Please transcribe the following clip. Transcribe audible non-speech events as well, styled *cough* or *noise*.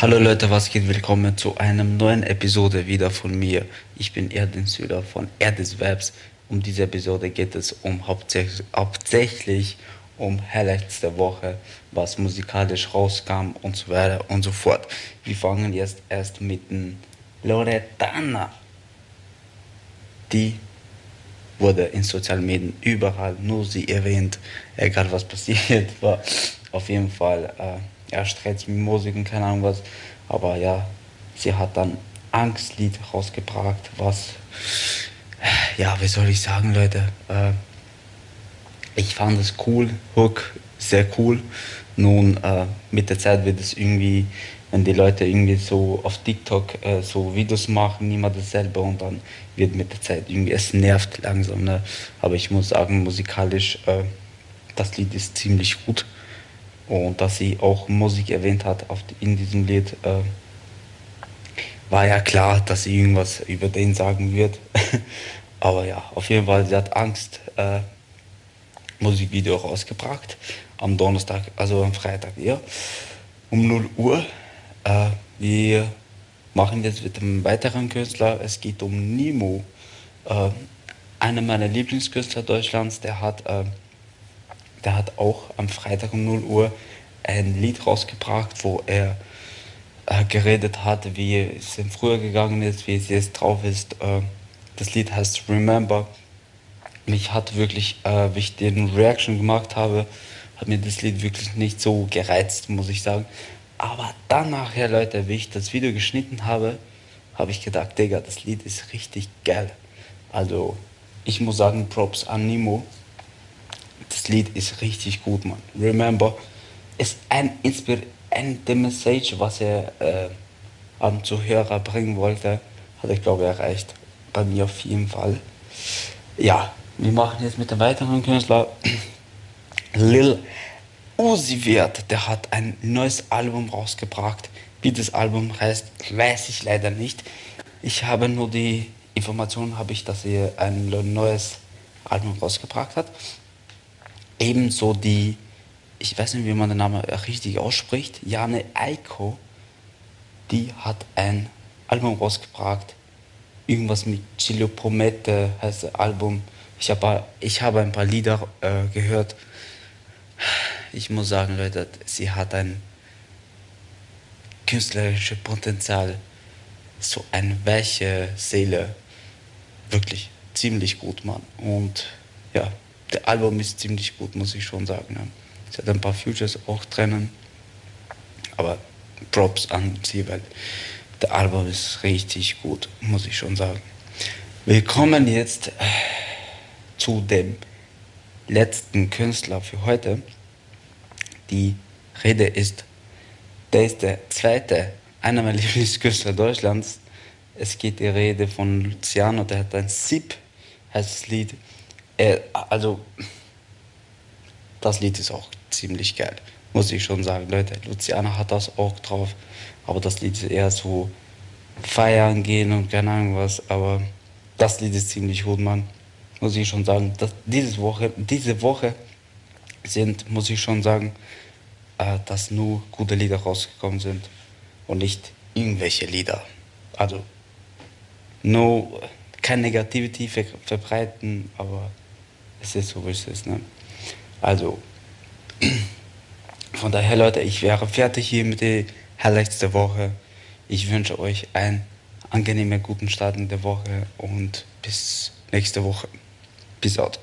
Hallo Leute, was geht? Willkommen zu einer neuen Episode wieder von mir. Ich bin Erdin Süder von Erdis Webs. Um diese Episode geht es um hauptsächlich, hauptsächlich um Highlights der Woche, was musikalisch rauskam und so weiter und so fort. Wir fangen jetzt erst mit dem Loredana. Die wurde in sozialen Medien überall nur sie erwähnt, egal was passiert *laughs* war. Auf jeden Fall. Äh, ja, Streit mit Musik und keine Ahnung was. Aber ja, sie hat dann Angstlied rausgebracht, was, ja, wie soll ich sagen, Leute, äh, ich fand es cool, Hook, sehr cool. Nun, äh, mit der Zeit wird es irgendwie, wenn die Leute irgendwie so auf TikTok äh, so Videos machen, niemand dasselbe und dann wird mit der Zeit irgendwie, es nervt langsam, ne? aber ich muss sagen, musikalisch, äh, das Lied ist ziemlich gut. Und dass sie auch Musik erwähnt hat in diesem Lied, äh, war ja klar, dass sie irgendwas über den sagen wird. *laughs* Aber ja, auf jeden Fall, sie hat Angst. Äh, Musikvideo rausgebracht am Donnerstag, also am Freitag, ja, um 0 Uhr. Äh, wir machen jetzt mit einem weiteren Künstler. Es geht um Nimo, äh, einer meiner Lieblingskünstler Deutschlands. Der hat äh, der hat auch am Freitag um 0 Uhr ein Lied rausgebracht, wo er äh, geredet hat, wie es ihm früher gegangen ist, wie es jetzt drauf ist. Äh, das Lied heißt Remember. Mich hat wirklich, äh, wie ich den Reaction gemacht habe, hat mir das Lied wirklich nicht so gereizt, muss ich sagen. Aber dann nachher, Leute, wie ich das Video geschnitten habe, habe ich gedacht, Digga, das Lied ist richtig geil. Also, ich muss sagen, Props an Nimo das Lied ist richtig gut, man. Remember ist ein, Inspir ein the Message, was er äh, an Zuhörer bringen wollte, hat er, glaube ich, erreicht. Bei mir auf jeden Fall. Ja, wir machen jetzt mit dem weiteren Künstler. *clears throat* Lil Uzi Wert, der hat ein neues Album rausgebracht. Wie das Album heißt, weiß ich leider nicht. Ich habe nur die Information, habe ich, dass er ein neues Album rausgebracht hat. Ebenso die, ich weiß nicht, wie man den Namen richtig ausspricht, Jane Eiko, die hat ein Album rausgebracht. Irgendwas mit Chilo Promette heißt das Album. Ich habe ich hab ein paar Lieder äh, gehört. Ich muss sagen, Leute, sie hat ein künstlerisches Potenzial, so eine weiche Seele. Wirklich ziemlich gut, Mann. Und ja, der Album ist ziemlich gut, muss ich schon sagen. Ja. Es hat ein paar Futures auch drinnen, aber Props an sie, weil der Album ist richtig gut, muss ich schon sagen. Wir kommen jetzt äh, zu dem letzten Künstler für heute. Die Rede ist, der ist der zweite, einer meiner *laughs* Lieblingskünstler Deutschlands. Es geht die Rede von Luciano, der hat ein SIP, heißt das Lied. Äh, also, das Lied ist auch ziemlich geil, muss ich schon sagen. Leute, Luciana hat das auch drauf, aber das Lied ist eher so feiern gehen und keine Ahnung was, aber das Lied ist ziemlich gut, Mann. Muss ich schon sagen. Das, diese, Woche, diese Woche sind, muss ich schon sagen, äh, dass nur gute Lieder rausgekommen sind und nicht irgendwelche Lieder. Also, no, kein Negativity verbreiten, aber es ist so, wie es ist. Ne? Also, von daher, Leute, ich wäre fertig hier mit der der Woche. Ich wünsche euch einen angenehmen, guten Start in der Woche und bis nächste Woche. Bis out.